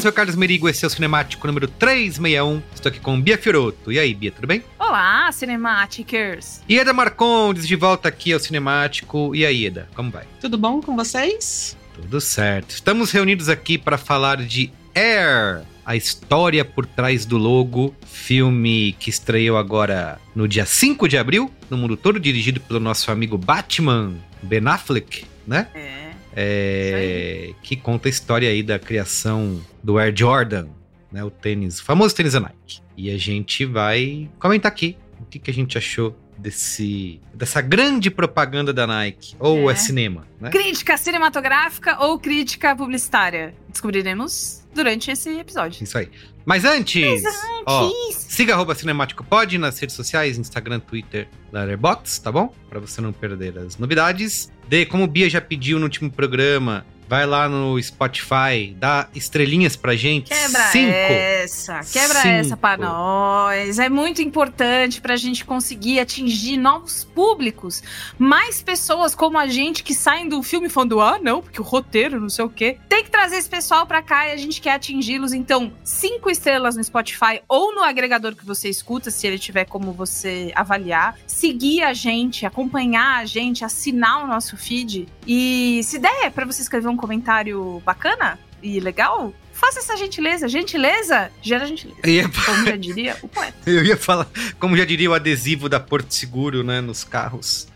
sou o Carlos Merigo, esse é o Cinemático número 361. Estou aqui com Bia Fioroto. E aí, Bia, tudo bem? Olá, Cinematicers! E Eda Marcondes, de volta aqui ao Cinemático. E aí, Eda, como vai? Tudo bom com vocês? Tudo certo. Estamos reunidos aqui para falar de Air, a história por trás do logo, filme que estreou agora no dia 5 de abril, no mundo todo, dirigido pelo nosso amigo Batman, Ben Affleck, né? É. É, que conta a história aí da criação do Air Jordan, né, o tênis, o famoso tênis da Nike. E a gente vai comentar aqui o que, que a gente achou desse dessa grande propaganda da Nike ou é, É. cinema, né? Crítica cinematográfica ou crítica publicitária? Descobriremos durante esse episódio. Isso aí. Mas antes, ó, Antes. siga arroba Cinemático Pod nas redes sociais, Instagram, Twitter, Letterboxd, tá bom? Pra você não perder as novidades. De, como o Bia já pediu no último programa, vai lá no Spotify, dá estrelinhas pra gente. Quebra Cinco. essa, quebra Cinco. essa pra nós. É muito importante pra gente conseguir atingir novos públicos. Mais pessoas como a gente que saem do filme falando, ah, não, porque o roteiro, não sei o quê. Tem que trazer esse pessoal pra cá e a gente quer atingi-los. Então, cinco estrelas no Spotify ou no agregador que você escuta, se ele tiver como você avaliar. Seguir a gente, acompanhar a gente, assinar o nosso feed. E se der pra você escrever um comentário bacana e legal, faça essa gentileza. Gentileza gera gentileza. Ia, Como já diria o poeta. eu ia falar, como já diria o adesivo da Porto Seguro, né, nos carros.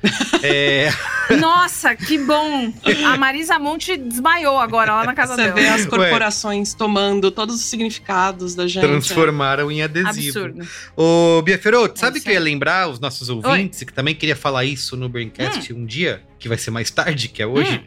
É, Nossa, que bom! A Marisa Monte desmaiou agora lá na casa Você dela. vê as corporações tomando todos os significados da gente. transformaram em adesivo. Absurdo. Ô, Bia Feroto, sabe É que eu ia lembrar os nossos ouvintes, que também queria falar isso no Braincast Hum. um dia, que vai ser mais tarde, que é hoje,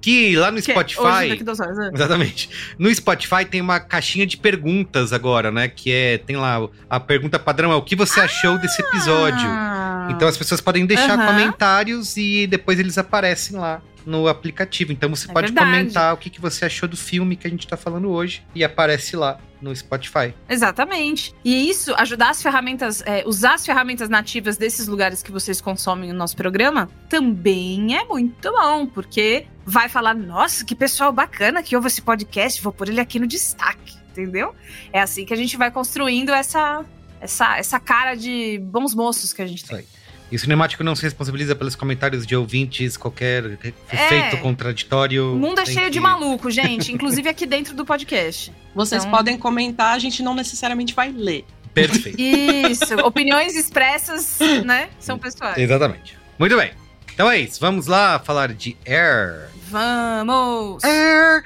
que lá no Que é Spotify. Hoje, daqui duas horas. né? Exatamente. No Spotify tem uma caixinha de perguntas agora, né? Que é. Tem lá a pergunta padrão: é o que você achou desse episódio? Ah. Então as pessoas podem deixar Aham. comentários e depois eles aparecem lá no aplicativo. Então você É pode verdade. comentar o que, que você achou do filme que a gente tá falando hoje e aparece lá. no Spotify. Exatamente. E isso, ajudar as ferramentas, é, usar as ferramentas nativas desses lugares que vocês consomem o nosso programa, também é muito bom, porque vai falar, nossa, que pessoal bacana que ouve esse podcast, vou pôr ele aqui no destaque, entendeu? É assim que a gente vai construindo essa, essa, essa cara de bons moços que a gente tem. E o Cinemático não se responsabiliza pelos comentários de ouvintes, qualquer efeito contraditório. O mundo é cheio que- de maluco, gente, inclusive aqui dentro do podcast. Vocês Então- podem comentar, a gente não necessariamente vai ler. Perfeito. Isso, opiniões expressas, né, são pessoais. Exatamente. Muito bem. Então é isso. Vamos lá falar de Air. Vamos! Air.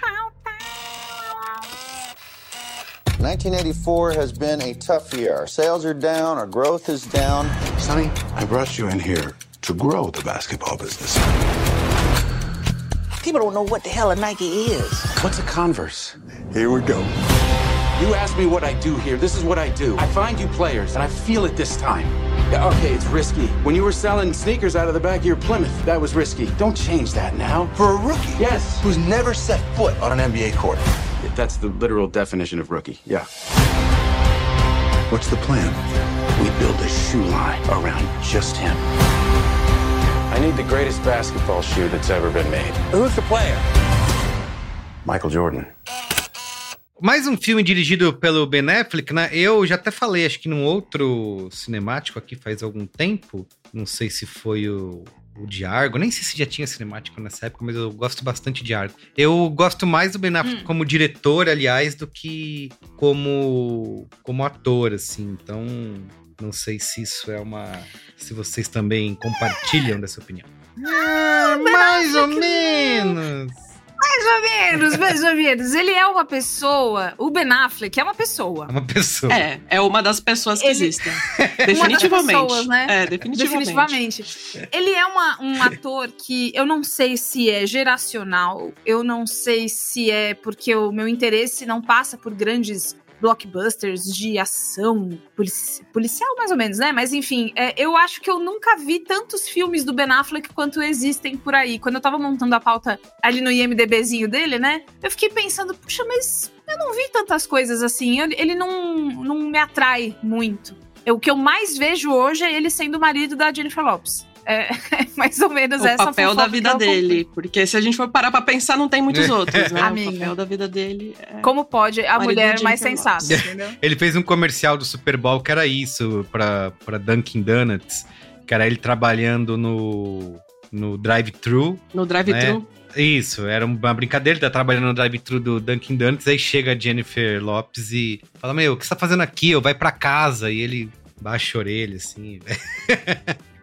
1984 has been a tough year. Our sales are down, our growth is down. Sonny, I brought you in here to grow the basketball business. People don't know what the hell a Nike is. What's a Converse? Here we go. You asked me what I do here. This is what I do. I find you players, and I feel it this time. Yeah, okay, it's risky. When you were selling sneakers out of the back of your Plymouth, that was risky. Don't change that now. For a rookie Yes. who's never set foot on an NBA court. That's the literal definition of rookie. Yeah. What's the plan? We build a shoe line around just him. I need the greatest basketball shoe that's ever been made. Who's the player? Michael Jordan. Mais um filme dirigido pelo Ben Affleck, né? Eu já até falei, acho que num outro cinemático aqui faz algum tempo. Não sei se foi o, o de Argo, nem sei se já tinha cinemático nessa época, mas eu gosto bastante de Argo. Eu gosto mais do Ben Affleck como diretor, aliás, do que como, como ator, assim. Então, não sei se isso é uma. Se vocês também compartilham dessa opinião. Ah, mais ou menos. Mais ou menos, mais ou menos. Ele é uma pessoa. O Ben Affleck é uma pessoa. É uma pessoa. É, é uma das pessoas que Ele- existem. Uma das Definitivamente. pessoas, né? É, definitivamente. Definitivamente. Ele é uma- um ator que eu não sei se é geracional, eu não sei se é porque o meu interesse não passa por grandes blockbusters de ação polici- policial, mais ou menos, né? Mas enfim, é, eu acho que eu nunca vi tantos filmes do Ben Affleck quanto existem por aí. Quando eu tava montando a pauta ali no IMDBzinho dele, né? Eu fiquei pensando, puxa, mas eu não vi tantas coisas assim. Ele, ele não, não me atrai muito. Eu- o que eu mais vejo hoje é ele sendo o marido da Jennifer Lopes. É, é mais ou menos O essa papel da vida dele. Porque se a gente for parar pra pensar, não tem muitos outros, né? Amiga. O papel da vida dele é. Como pode a mulher mais sensata, entendeu? Ele fez um comercial do Super Bowl que era isso, pra, pra Dunkin' Donuts. Que era ele trabalhando no, no drive-thru. No drive-thru. Isso, era uma brincadeira, ele tá trabalhando no drive-thru do Dunkin' Donuts, aí chega a Jennifer Lopes e fala, meu, o que você tá fazendo aqui? Eu vai pra casa. E ele baixa a orelha, assim.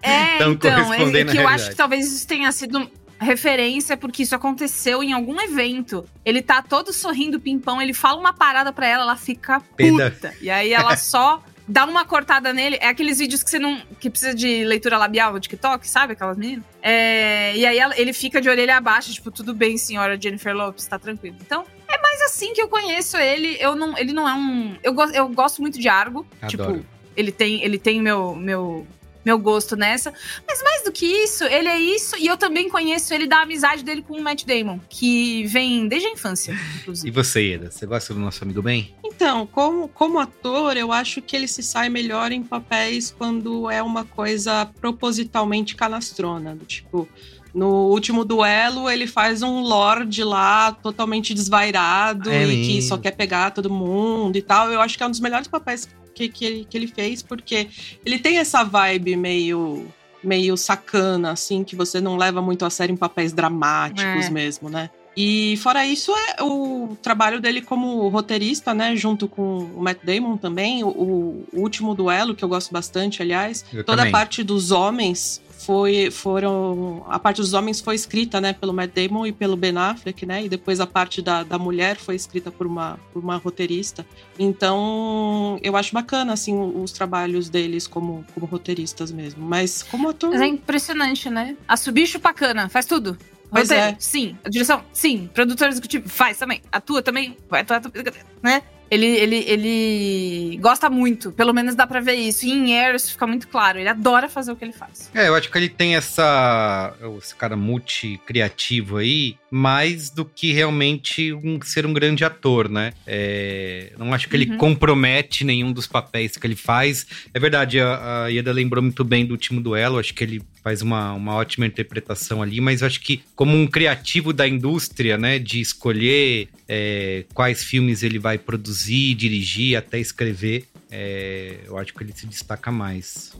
É, Tão então, é, é que eu acho que talvez isso tenha sido referência, porque isso aconteceu em algum evento. Ele tá todo sorrindo, pimpão, ele fala uma parada pra ela, ela fica Peda. puta. E aí ela só dá uma cortada nele. É aqueles vídeos que você não. que precisa de leitura labial no TikTok, sabe? Aquelas meninas. É, e aí ela- ele fica de orelha abaixo, tipo, tudo bem, senhora Jennifer Lopes, tá tranquilo. Então, é mais assim que eu conheço ele. Eu não, ele não é um. Eu, go- eu gosto muito de Argo. Adoro. Tipo, ele tem, ele tem meu, meu, meu gosto nessa. Mas mais do que isso, ele é isso. E eu também conheço ele da amizade dele com o Matt Damon, que vem desde a infância, inclusive. E você, Eda? Você gosta do nosso amigo bem? Então, como, como ator, eu acho que ele se sai melhor em papéis quando é uma coisa propositalmente canastrona. do Tipo, no último duelo, ele faz um lord lá totalmente desvairado É e que só quer pegar todo mundo e tal. Eu acho que é um dos melhores papéis que, que, ele, que ele fez, porque ele tem essa vibe meio. Meio sacana, assim, que você não leva muito a sério em papéis dramáticos É. mesmo, né? E fora isso, é o trabalho dele como roteirista, né? Junto com o Matt Damon também. O, o último duelo, que eu gosto bastante, aliás. Eu toda também. a parte dos homens foi, foram. A parte dos homens foi escrita, né, pelo Matt Damon e pelo Ben Affleck, né? E depois a parte da, da mulher foi escrita por uma, por uma roteirista. Então, eu acho bacana, assim, os trabalhos deles como, como roteiristas mesmo. Mas como ator. Mas é impressionante, né? A Subicho Pacana, faz tudo. Pois Roteiro, é. sim. A direção, sim. Produtor executivo, faz também. Atua também, vai atuar, também, né? Ele, ele, ele gosta muito, pelo menos dá pra ver isso. E em Air isso fica muito claro. Ele adora fazer o que ele faz. É, eu acho que ele tem essa. Esse cara multi-criativo aí, mais do que realmente um, ser um grande ator, né? É, não acho que ele Uhum. compromete nenhum dos papéis que ele faz. É verdade, a, a Ieda lembrou muito bem do último duelo, acho que ele faz uma, uma ótima interpretação ali, mas eu acho que, como um criativo da indústria, né, de escolher é, quais filmes ele vai produzir, dirigir, até escrever, é, eu acho que ele se destaca mais.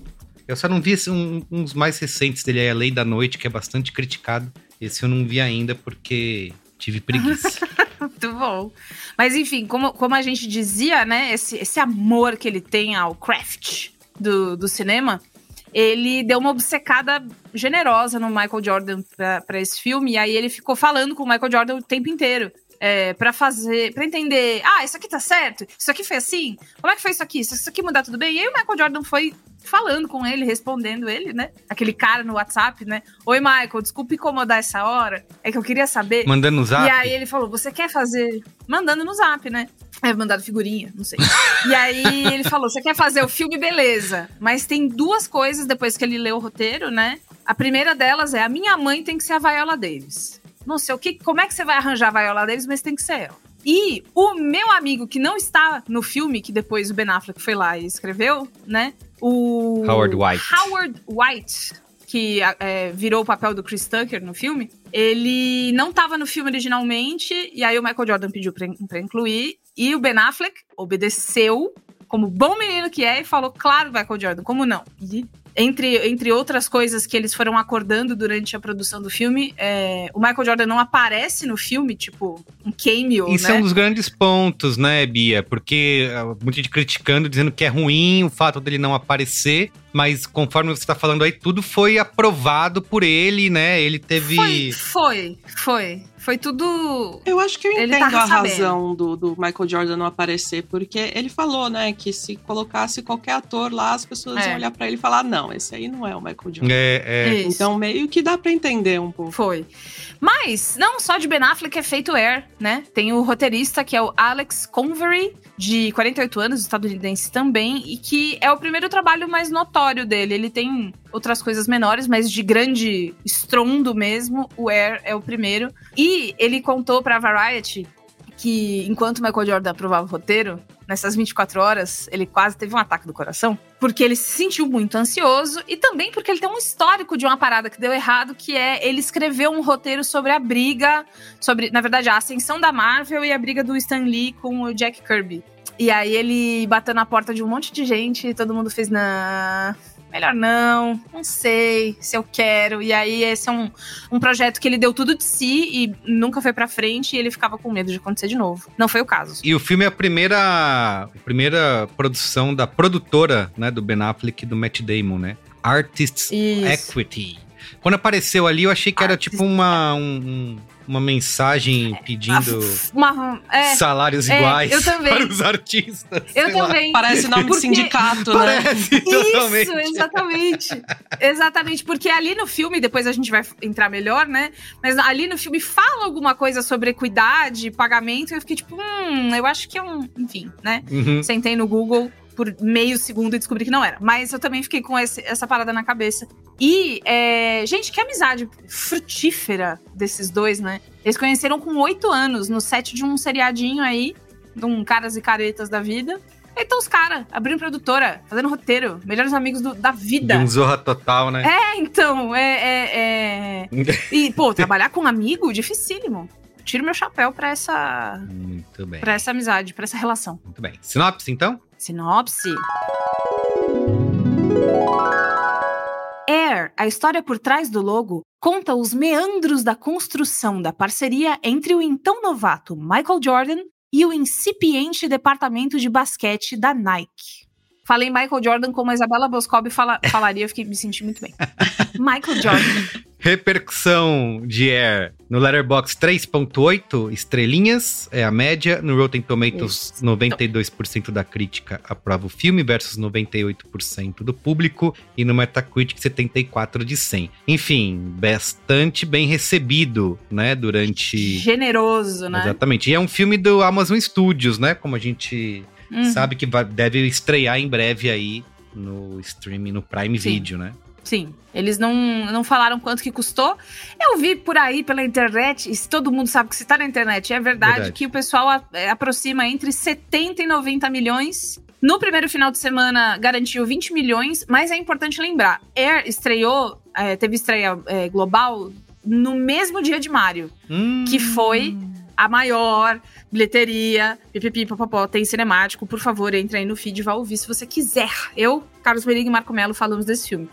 Eu só não vi esse, um, uns mais recentes dele, é A Lei da Noite, que é bastante criticado. Esse eu não vi ainda porque tive preguiça. Muito bom. Mas enfim, como, como a gente dizia, né? Esse, esse amor que ele tem ao craft do, do cinema, ele deu uma obcecada generosa no Michael Jordan para esse filme. E aí ele ficou falando com o Michael Jordan o tempo inteiro. É, para fazer, para entender, ah, isso aqui tá certo, isso aqui foi assim, como é que foi isso aqui? Se isso aqui mudar tudo bem? E aí o Michael Jordan foi falando com ele, respondendo ele, né? Aquele cara no WhatsApp, né? Oi, Michael, desculpa incomodar essa hora. É que eu queria saber. Mandando no zap? E aí ele falou: você quer fazer. Mandando no zap, né? É, mandado figurinha, não sei. e aí ele falou: você quer fazer o filme, beleza. Mas tem duas coisas depois que ele leu o roteiro, né? A primeira delas é: a minha mãe tem que ser a Viola Davis. Não sei o que, como é que você vai arranjar a Viola Davis, mas tem que ser ela. E o meu amigo que não está no filme, que depois o Ben Affleck foi lá e escreveu, né? O Howard White. Howard White, que é, virou o papel do Chris Tucker no filme, ele não estava no filme originalmente, e aí o Michael Jordan pediu pra incluir, e o Ben Affleck obedeceu, como bom menino que é, e falou, claro, Michael Jordan, como não? E entre, entre outras coisas que eles foram acordando durante a produção do filme, é, o Michael Jordan não aparece no filme, tipo, um cameo, Isso né? é um dos grandes pontos, né, Bia? Porque ah, muita gente criticando, dizendo que é ruim o fato dele não aparecer, mas conforme você tá falando aí, tudo foi aprovado por ele, né? Ele teve. Foi, foi, foi. Foi tudo. Eu acho que eu Ele entendo a sabendo. razão do, do Michael Jordan não aparecer, porque ele falou, né, que se colocasse qualquer ator lá, as pessoas É. iam olhar pra ele e falar: não, esse aí não é o Michael Jordan. É, é. Isso. Então, meio que dá pra entender um pouco. Foi. Mas, não só de Ben Affleck é feito Air, né? Tem o roteirista, que é o Alex Convery, de 48 anos, estadunidense também, e que é o primeiro trabalho mais notório dele. Ele tem outras coisas menores, mas de grande estrondo mesmo, o Air é o primeiro. E ele contou pra Variety que enquanto Michael Jordan aprovava o roteiro, nessas 24 horas, ele quase teve um ataque do coração, porque ele se sentiu muito ansioso e também porque ele tem um histórico de uma parada que deu errado, que é ele escreveu um roteiro sobre a briga, sobre, na verdade, a ascensão da Marvel e a briga do Stan Lee com o Jack Kirby. E aí ele bateu na porta de um monte de gente e todo mundo fez, não, melhor não, não sei se eu quero. E aí esse é um, um projeto que ele deu tudo de si e nunca foi pra frente e ele ficava com medo de acontecer de novo. Não foi o caso. E o filme é a primeira, a primeira produção da produtora, né, do Ben Affleck e do Matt Damon, né? Artists Isso. Equity. Quando apareceu ali, eu achei que era tipo uma, um- um- uma mensagem pedindo Uma, é, salários é, iguais eu também. para os artistas. Eu sei lá. também. Parece nome de Porque- sindicato, né? Parece. Isso, exatamente. exatamente, porque ali no filme, depois a gente vai entrar melhor, né? Mas ali no filme fala alguma coisa sobre equidade, pagamento, e eu fiquei tipo, hum, eu acho que é um. Enfim, né? Uhum. Sentei no Google por meio segundo e descobri que não era. Mas eu também fiquei com esse- essa parada na cabeça. E, é, gente, que amizade frutífera desses dois, né? Eles conheceram com oito anos, no set de um seriadinho aí, de um Caras e Caretas da vida. Então os caras abrindo produtora, fazendo roteiro, melhores amigos do- da De vida. um Zorra Total, né? É, então, é, é, é... E, pô, trabalhar com um amigo, dificílimo. Tiro meu chapéu pra essa, Muito bem. pra essa amizade, pra essa relação. Muito bem. Sinopse, então? Sinopse. Air, a história por trás do logo, conta os meandros da construção da parceria entre o então novato Michael Jordan e o incipiente departamento de basquete da Nike. Falei Michael Jordan como a Isabela Boscobi fala, falaria, eu fiquei, me senti muito bem. Michael Jordan. Repercussão de Air no Letterboxd 3.8 estrelinhas, é a média. No Rotten Tomatoes, 92% da crítica aprova o filme versus 98% do público. E no Metacritic, 74 de 100. Enfim, bastante bem recebido, né, durante... Generoso, né? Exatamente. E é um filme do Amazon Studios, né, como a gente Uhum. sabe que vai- deve estrear em breve aí no streaming, no Prime Sim. Video, né? Sim, eles não, não falaram quanto que custou. Eu vi por aí pela internet, e se todo mundo sabe que se tá na internet, é verdade, Verdade. que o pessoal a- é, aproxima entre 70 e 90 milhões. No primeiro final de semana garantiu 20 milhões, mas é importante lembrar: Air estreou, é, teve estreia é, global no mesmo dia de Mario, Hum. que foi a maior bilheteria, pipipi, popopó, tem cinemático. Por favor, entre aí no feed e vá ouvir se você quiser. Eu, Carlos Merigo e Marco Melo falamos desse filme.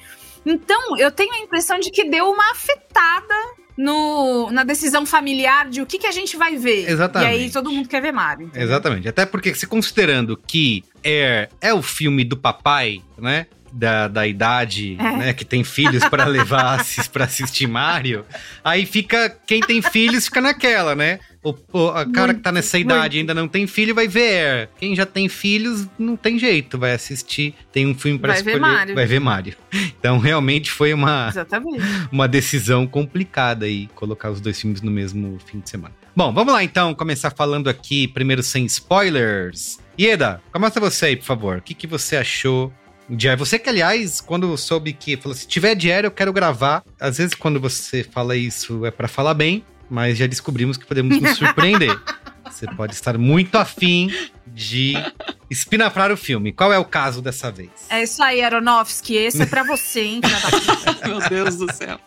Então, eu tenho a impressão de que deu uma afetada no, na decisão familiar de o que, que a gente vai ver. Exatamente. E aí todo mundo quer ver Mario. entendeu? Exatamente. Até porque, se considerando que Air é o filme do papai, né? Da, da idade, É. né? Que tem filhos para levar pra assistir Mario. Aí fica. Quem tem filhos fica naquela, né? O, o- a cara que tá nessa idade e ainda não tem filho vai ver. Quem já tem filhos não tem jeito, vai assistir. Tem um filme pra Vai ver escolher. Mario. Vai ver Mario. Então realmente foi uma Exatamente. uma decisão complicada aí, colocar os dois filmes no mesmo fim de semana. Bom, vamos lá então, começar falando aqui, primeiro sem spoilers. Ieda, começa você aí, por favor. O que, que você achou de Air? Você que, aliás, quando soube que falou, se tiver Air, eu quero gravar. Às vezes, quando você fala isso, é pra falar bem, mas já descobrimos que podemos nos surpreender. Você pode estar muito afim de espinafrar o filme. Qual é o caso dessa vez? É isso aí, Aronofsky. Esse é pra você, hein? Meu Deus do céu.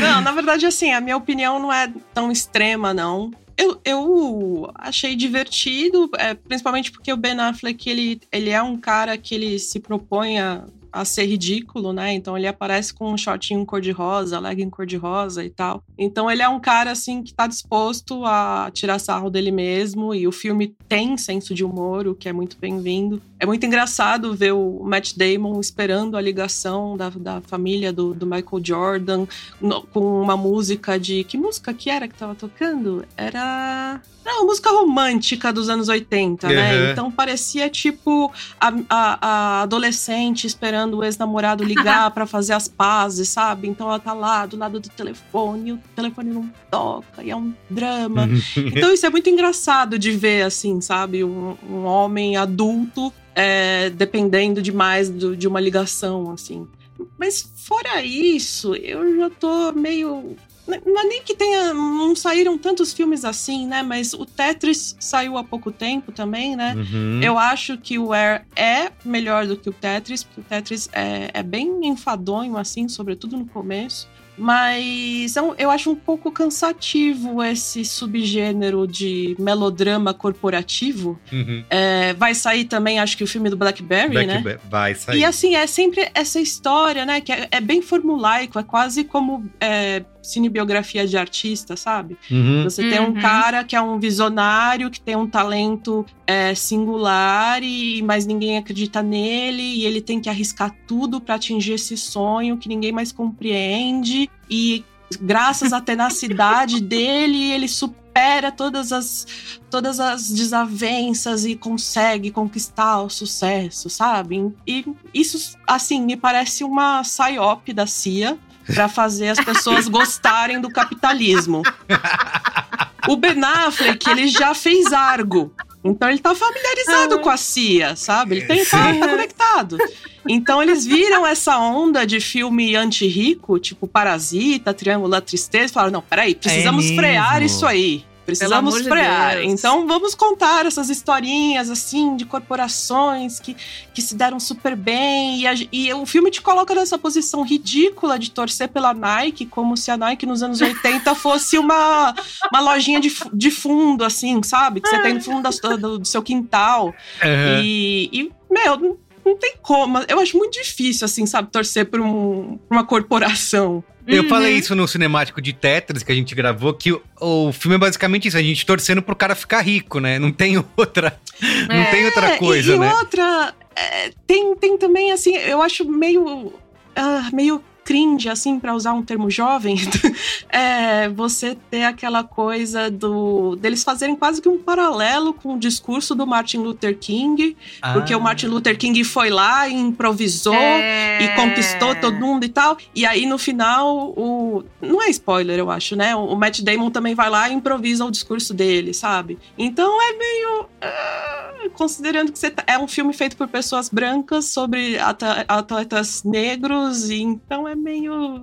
Não, na verdade, assim, a minha opinião não é tão extrema, não. Eu, eu achei divertido, é, principalmente porque o Ben Affleck, ele, ele é um cara que ele se propõe a, a ser ridículo, né? Então ele aparece com um shortinho cor-de-rosa, legging cor-de-rosa e tal. Então ele é um cara, assim, que tá disposto a tirar sarro dele mesmo e o filme tem senso de humor, o que é muito bem-vindo. É muito engraçado ver o Matt Damon esperando a ligação da, da família do, do Michael Jordan no- com uma música de. Que música que era que tava tocando? Era. Não, música romântica dos anos 80, né? Uhum. Então parecia tipo a, a- a adolescente esperando o ex-namorado ligar pra fazer as pazes, sabe? Então ela tá lá do lado do telefone, telefone não toca, e é um drama. Então isso é muito engraçado de ver, assim, sabe? Um, um homem adulto é, dependendo demais do- de uma ligação, assim. Mas fora isso, eu já tô meio. Não é nem que tenha. Não saíram tantos filmes assim, né? Mas o Tetris saiu há pouco tempo também, né? Uhum. Eu acho que o Air é melhor do que o Tetris, porque o Tetris é, é bem enfadonho, assim, sobretudo no começo. Mas eu, eu acho um pouco cansativo esse subgênero de melodrama corporativo. Uhum. É, vai sair também, acho que o filme do Blackberry, Black né? Vai sair. E assim, é sempre essa história, né? Que é, é bem formulaico, é quase como é, cinebiografia de artista, sabe? Uhum. Você tem um Uhum. cara que é um visionário, que tem um talento é, singular, e mas ninguém acredita nele, e ele tem que arriscar tudo para atingir esse sonho que ninguém mais compreende. E graças à tenacidade dele, ele supera todas as, todas as desavenças e consegue conquistar o sucesso, sabe? E isso, assim, me parece uma psyop da CIA para fazer as pessoas gostarem do capitalismo. O Ben Affleck, ele já fez Argo. Então ele tá familiarizado com a CIA, sabe? Ele tem, tá, tá conectado. Então eles viram essa onda de filme anti-rico, tipo Parasita, Triângulo da Tristeza, e falaram: não, peraí, precisamos mesmo? frear isso aí. Precisamos de frear. Deus. Então vamos contar essas historinhas assim de corporações que, que se deram super bem. E, a- e o filme te coloca nessa posição ridícula de torcer pela Nike, como se a Nike nos anos 80 fosse uma, uma lojinha de, de fundo, assim, sabe? Que você tem no fundo da do, do seu quintal. Uhum. E, e, meu, não, não tem como. Eu acho muito difícil, assim, sabe, torcer por um- por uma corporação. Eu Uhum. falei isso no cinemático de Tetris que a gente gravou, que o, o filme é basicamente isso, a gente torcendo pro cara ficar rico, né? Não tem outra, não É, tem outra É, coisa, e, e né? outra, é, tem, tem também, assim, eu acho meio. Uh, meio cringe, assim, para usar um termo jovem, é você ter aquela coisa do deles fazerem quase que um paralelo com o discurso do Martin Luther King, ah. porque o Martin Luther King foi lá e improvisou é... e conquistou todo mundo e tal. E aí no final o não é spoiler, eu acho, né? O Matt Damon também vai lá e improvisa o discurso dele, sabe? Então é meio considerando que tá, é um filme feito por pessoas brancas sobre atletas negros, e então é meio.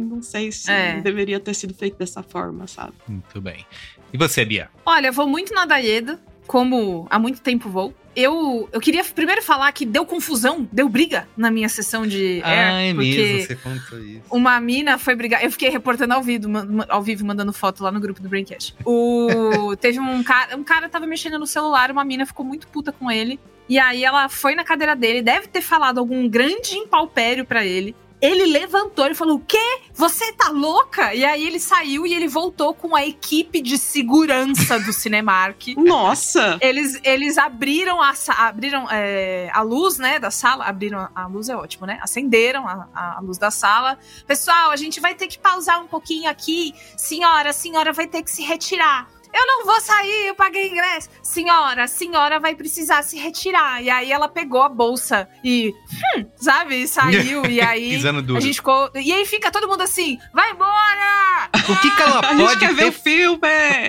Não sei se é. deveria ter sido feito dessa forma, sabe? Muito bem. E você, Bia? Olha, vou muito na Daeda, como há muito tempo vou. Eu, eu queria primeiro falar que deu confusão, deu briga na minha sessão de Air. Ah, é mesmo, você contou isso. Uma mina foi brigar. Eu fiquei reportando ao vivo, ao vivo mandando foto lá no grupo do Braincast. O, teve um cara, um cara tava mexendo no celular, uma mina ficou muito puta com ele. E aí ela foi na cadeira dele, deve ter falado algum grande impalpério para ele. Ele levantou e falou: O quê? Você tá louca? E aí ele saiu e ele voltou com a equipe de segurança do Cinemark. Nossa! Eles, eles abriram a, abriram, é, a luz, né, da sala. Abriram a luz, é ótimo, né? Acenderam a, a luz da sala. Pessoal, a gente vai ter que pausar um pouquinho aqui. Senhora, a senhora vai ter que se retirar eu não vou sair, eu paguei ingresso. Senhora, a senhora vai precisar se retirar. E aí ela pegou a bolsa e, hum, sabe, saiu. e aí a gente ficou. E aí fica todo mundo assim: vai embora! O que, que ela pode ter. Ver o filme,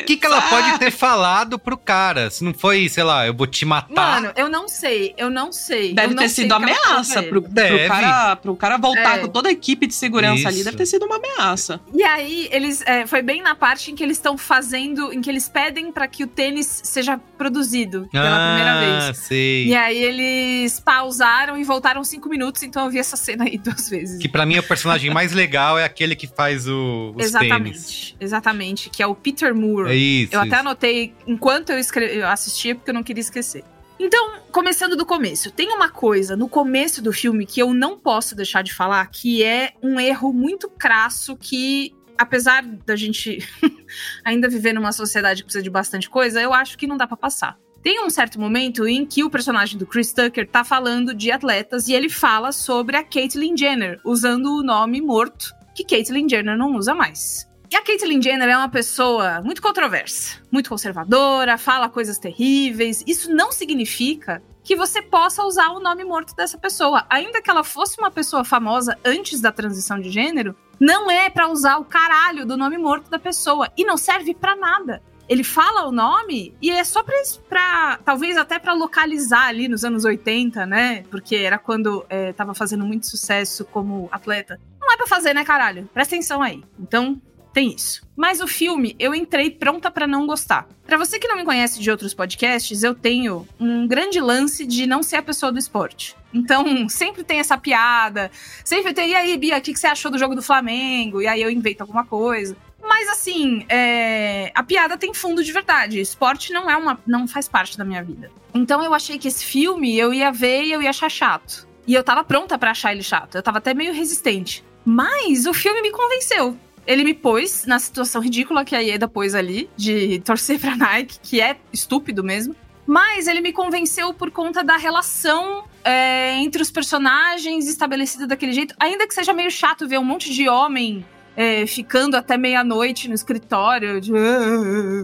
o que, que ela pode ter falado pro cara? Se não foi, sei lá, eu vou te matar. Mano, eu não sei, eu não sei. Deve ter sido ameaça pro, pro, cara, pro cara voltar é. com toda a equipe de segurança Isso. ali. Deve ter sido uma ameaça. E aí, eles. É, foi bem na parte em que eles estão fazendo. Em que eles pedem para que o tênis seja produzido pela ah, primeira vez. Sei. E aí eles pausaram e voltaram cinco minutos, então eu vi essa cena aí duas vezes. Que para mim o personagem mais legal é aquele que faz o, os exatamente, tênis. Exatamente, que é o Peter Moore. É isso. Eu isso. até anotei enquanto eu, escre... eu assistia, porque eu não queria esquecer. Então, começando do começo, tem uma coisa no começo do filme que eu não posso deixar de falar, que é um erro muito crasso que apesar da gente ainda viver numa sociedade que precisa de bastante coisa, eu acho que não dá para passar. Tem um certo momento em que o personagem do Chris Tucker tá falando de atletas e ele fala sobre a Caitlyn Jenner, usando o nome morto, que Caitlyn Jenner não usa mais. E a Caitlyn Jenner é uma pessoa muito controversa, muito conservadora, fala coisas terríveis. Isso não significa que você possa usar o nome morto dessa pessoa. Ainda que ela fosse uma pessoa famosa antes da transição de gênero, não é para usar o caralho do nome morto da pessoa e não serve para nada. Ele fala o nome e é só pra, pra talvez até para localizar ali nos anos 80, né? Porque era quando é, tava fazendo muito sucesso como atleta. Não é pra fazer, né, caralho? Presta atenção aí. Então, tem isso. Mas o filme, eu entrei pronta para não gostar. Para você que não me conhece de outros podcasts, eu tenho um grande lance de não ser a pessoa do esporte. Então, sempre tem essa piada, sempre tem, e aí, Bia, o que você achou do jogo do Flamengo? E aí eu invento alguma coisa. Mas assim, é... a piada tem fundo de verdade. Esporte não é uma. não faz parte da minha vida. Então eu achei que esse filme eu ia ver e eu ia achar chato. E eu tava pronta para achar ele chato. Eu tava até meio resistente. Mas o filme me convenceu ele me pôs na situação ridícula que a Ieda pôs ali, de torcer pra Nike, que é estúpido mesmo. Mas ele me convenceu por conta da relação é, entre os personagens estabelecida daquele jeito. Ainda que seja meio chato ver um monte de homem é, ficando até meia-noite no escritório, de,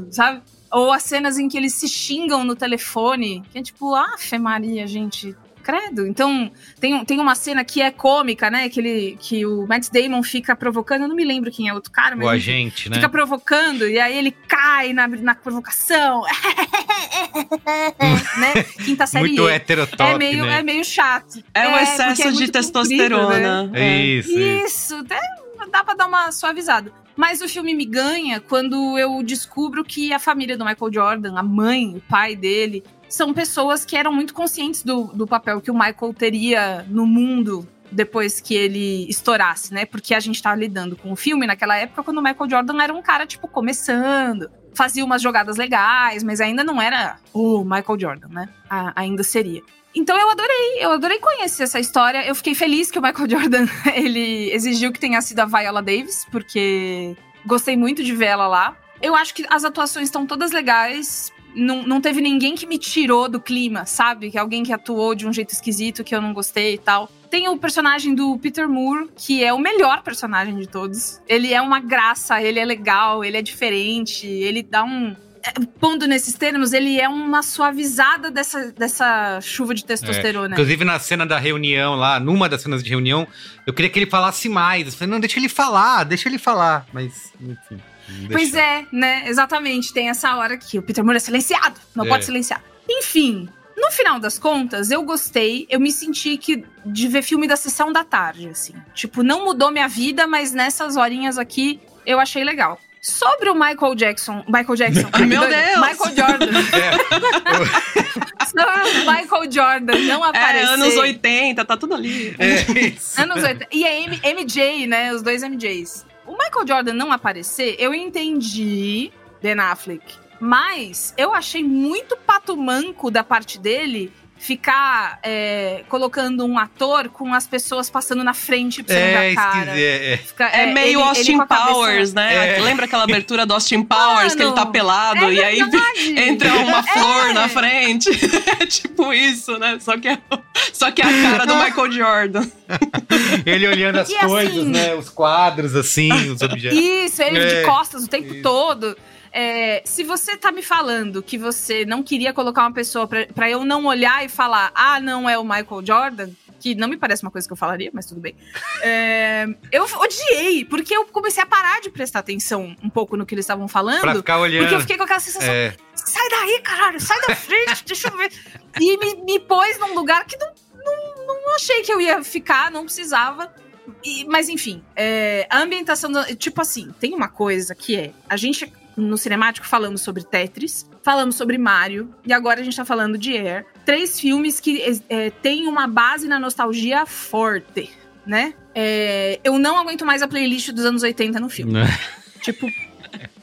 sabe? Ou as cenas em que eles se xingam no telefone, que é tipo, ah, Maria, gente, credo. Então, tem, tem uma cena que é cômica, né? Que, ele, que o Matt Damon fica provocando, eu não me lembro quem é outro cara, mas. O agente, né? Fica provocando, e aí ele cai na, na provocação. né? Quinta série. Muito heterotop, é meio, né? é meio chato. É um é, excesso é de testosterona. Comprido, né? Isso. Isso, até dá pra dar uma suavizada. Mas o filme me ganha quando eu descubro que a família do Michael Jordan, a mãe, o pai dele, são pessoas que eram muito conscientes do, do papel que o Michael teria no mundo depois que ele estourasse, né? Porque a gente tava lidando com o filme naquela época quando o Michael Jordan era um cara, tipo, começando, fazia umas jogadas legais, mas ainda não era o Michael Jordan, né? A, ainda seria. Então eu adorei, eu adorei conhecer essa história. Eu fiquei feliz que o Michael Jordan, ele exigiu que tenha sido a Viola Davis, porque gostei muito de ver ela lá. Eu acho que as atuações estão todas legais não, não teve ninguém que me tirou do clima, sabe? Que alguém que atuou de um jeito esquisito que eu não gostei e tal. Tem o personagem do Peter Moore, que é o melhor personagem de todos. Ele é uma graça, ele é legal, ele é diferente, ele dá um. é, Pondo nesses termos, ele é uma suavizada dessa, dessa chuva de É. testosterona. Inclusive na cena da reunião lá, numa das cenas de reunião, eu queria que ele falasse mais. Eu falei, não, deixa ele falar, deixa ele falar. Mas, enfim. Não Pois é, né? Exatamente. Tem essa hora que o Peter Moore é silenciado. Não É. pode silenciar. Enfim, no final das contas, eu gostei. Eu me senti que de ver filme da sessão da tarde, assim. Tipo, não mudou minha vida, mas nessas horinhas aqui eu achei legal. Sobre o Michael Jackson. Michael Jackson. Meu doido, Deus! Michael Jordan. Sobre o Michael Jordan não É, aparecer. anos 80, tá tudo ali. É isso. Anos 80. E a M- MJ, né? Os dois MJs. O Michael Jordan não aparecer, eu entendi Ben Affleck. Mas eu achei muito pato manco da parte dele ficar é, colocando um ator com as pessoas passando na frente pra É, ver a cara. É, é. Fica- É, meio ele- ele Austin cabeça- Powers, né? É. Lembra aquela abertura do Austin Powers, que ele tá Mano, pelado é e aí entra uma flor É. na frente? É tipo isso, né? Só que é, só que é a cara do Michael Jordan. Ele olhando as E coisas, assim- né? Os quadros, assim, os objetos. Isso, ele É, de costas o tempo todo. É, se você tá me falando que você não queria colocar uma pessoa pra, pra eu não olhar e falar, ah, não é o Michael Jordan, que não me parece uma coisa que eu falaria, mas tudo bem. É, eu odiei, porque eu comecei a parar de prestar atenção um pouco no que eles estavam falando. Pra ficar olhando. Porque eu fiquei com aquela sensação, É. sai daí, caralho, sai da frente, deixa eu ver. E me, me pôs num lugar que não, não, não achei que eu ia ficar, não precisava. E- mas enfim, é, a ambientação, do- tipo assim, tem uma coisa que é, a gente no cinemático falamos sobre Tetris, falamos sobre Mario, e agora a gente tá falando de Air. Três filmes que é, têm uma base na nostalgia forte, né? É, eu não aguento mais a playlist dos anos 80 no filme. Né? Tipo,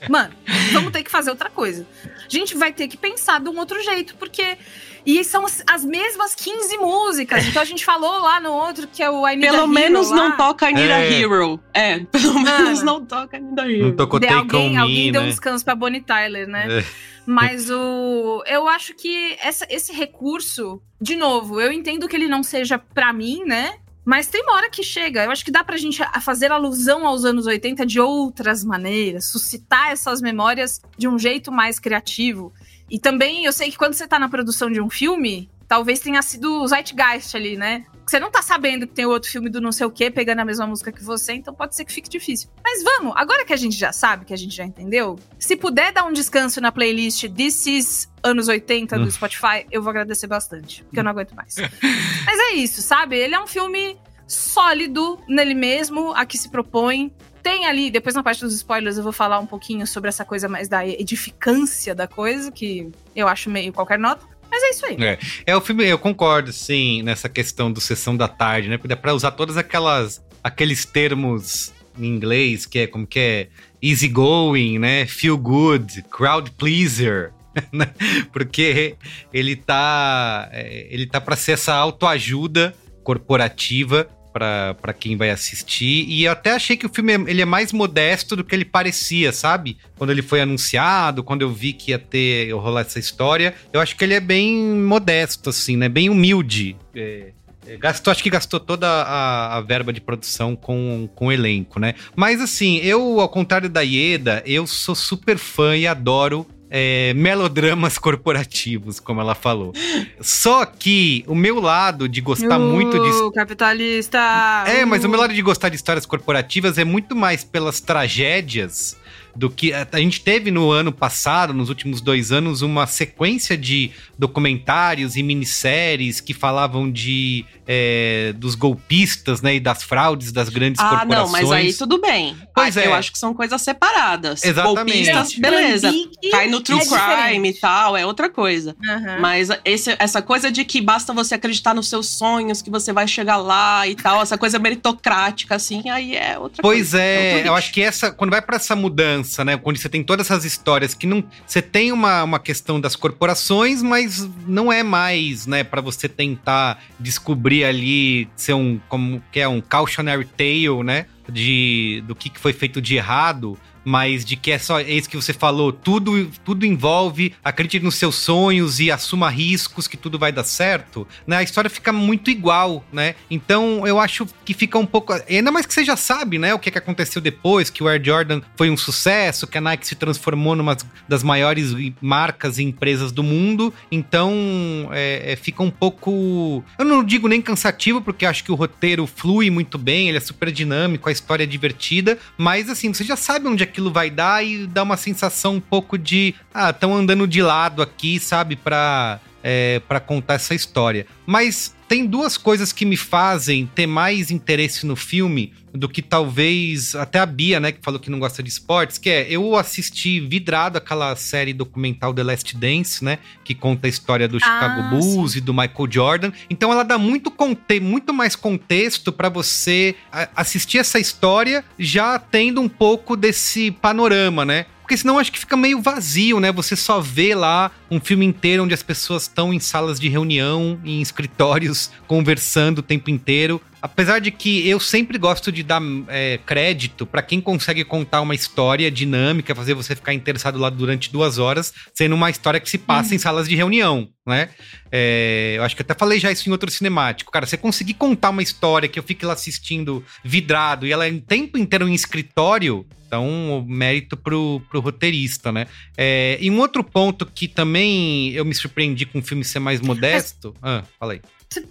mano, vamos ter que fazer outra coisa. A gente vai ter que pensar de um outro jeito, porque. E são as, as mesmas 15 músicas. Então a gente falou lá no outro que é o I Need a Pelo Hero menos lá. não toca I Need a É. Hero. É, pelo menos não toca I Need a Hero. Não tocou De alguém, alguém Me, deu um né? descanso pra Bonnie Tyler, né? É. Mas o. Eu acho que essa- esse recurso, de novo, eu entendo que ele não seja pra mim, né? Mas tem uma hora que chega. Eu acho que dá pra gente a- fazer alusão aos anos 80 de outras maneiras, suscitar essas memórias de um jeito mais criativo. E também eu sei que quando você tá na produção de um filme, talvez tenha sido o Zeitgeist ali, né? Você não tá sabendo que tem outro filme do não sei o quê pegando a mesma música que você, então pode ser que fique difícil. Mas vamos, agora que a gente já sabe, que a gente já entendeu, se puder dar um descanso na playlist This Is anos 80 do. Spotify, eu vou agradecer bastante, porque eu não aguento mais. Mas é isso, sabe? Ele é um filme sólido nele mesmo, a que se propõe. Tem ali, depois na parte dos spoilers eu vou falar um pouquinho sobre essa coisa mais da edificância da coisa, que eu acho meio qualquer nota. Mas é isso aí. É. É o filme, eu concordo, sim, nessa questão do sessão da tarde, né? Porque dá pra usar todas aquelas aqueles termos em inglês que é como que é easy going, né? Feel good, crowd pleaser, né? Porque ele tá é, ele tá para ser essa autoajuda corporativa para quem vai assistir. E eu até achei que o filme é- ele é mais modesto do que ele parecia, sabe? Quando ele foi anunciado, quando eu vi que ia ter rolar essa história, eu acho que ele é bem modesto, assim, né? Bem humilde. É, é, gastou, acho que gastou toda a, a verba de produção com, com o elenco, né? Mas assim, eu, ao contrário da Ieda, eu sou super fã e adoro é, melodramas corporativos, como ela falou. Só que o meu lado de gostar muito de Uh, capitalista! é, mas o uh. meu lado de gostar de histórias corporativas é muito mais pelas tragédias do que a gente teve no ano passado, nos últimos dois anos, uma sequência de documentários e minisséries que falavam de é, dos golpistas, né, e das fraudes das grandes Ah, corporações. não, mas aí tudo bem. Pois Ah, é. Eu acho que são coisas separadas. Exatamente. Golpistas, beleza. Lambique Cai no true é crime e tal, é outra coisa. Aham. Mas esse- essa coisa de que basta você acreditar nos seus sonhos, que você vai chegar lá e tal, essa coisa meritocrática, assim, aí é outra Pois coisa. é, outro eu acho que essa, quando vai pra essa mudança, né, quando você tem todas essas histórias que não, você tem uma, uma questão das corporações, mas não é mais, né, para você tentar descobrir ali ser um como que é um cautionary tale, né, de do que foi feito de errado. mas de que é só é isso que você falou, tudo, tudo envolve, acredite nos seus sonhos e assuma riscos que tudo vai dar certo, né? A história fica muito igual, né? Então eu acho que fica um pouco. Ainda mais que você já sabe, né? O que, que aconteceu depois, que o Air Jordan foi um sucesso, que a Nike se transformou numa das maiores marcas e empresas do mundo. Então é, é, fica um pouco. Eu não digo nem cansativo, porque acho que o roteiro flui muito bem, ele é super dinâmico, a história divertida, mas assim, você já sabe onde aquilo vai dar e dá uma sensação um pouco de. Ah, estão andando de lado aqui, sabe? Pra é, para contar essa história. Mas tem duas coisas que me fazem ter mais interesse no filme do que talvez até a Bia, né, que falou que não gosta de esportes, que é eu assisti vidrado aquela série documental The Last Dance, né, que conta a história do Chicago ah, Bulls sim. e do Michael Jordan. Então ela dá muito conte muito mais contexto para você assistir essa história já tendo um pouco desse panorama, né? Porque senão acho que fica meio vazio, né? Você só vê lá um filme inteiro onde as pessoas estão em salas de reunião, em escritórios, conversando o tempo inteiro. Apesar de que eu sempre gosto de dar é, crédito para quem consegue contar uma história dinâmica, fazer você ficar interessado lá durante duas horas, sendo uma história que se passa uhum. em salas de reunião, né? É, eu acho que até falei já isso em outro cinemático. Cara, você conseguir contar uma história que eu fique lá assistindo vidrado e ela é o tempo inteiro em escritório, então, mérito pro, pro roteirista, né? É, e um outro ponto que também eu me surpreendi com o filme ser mais modesto. Ah, falei.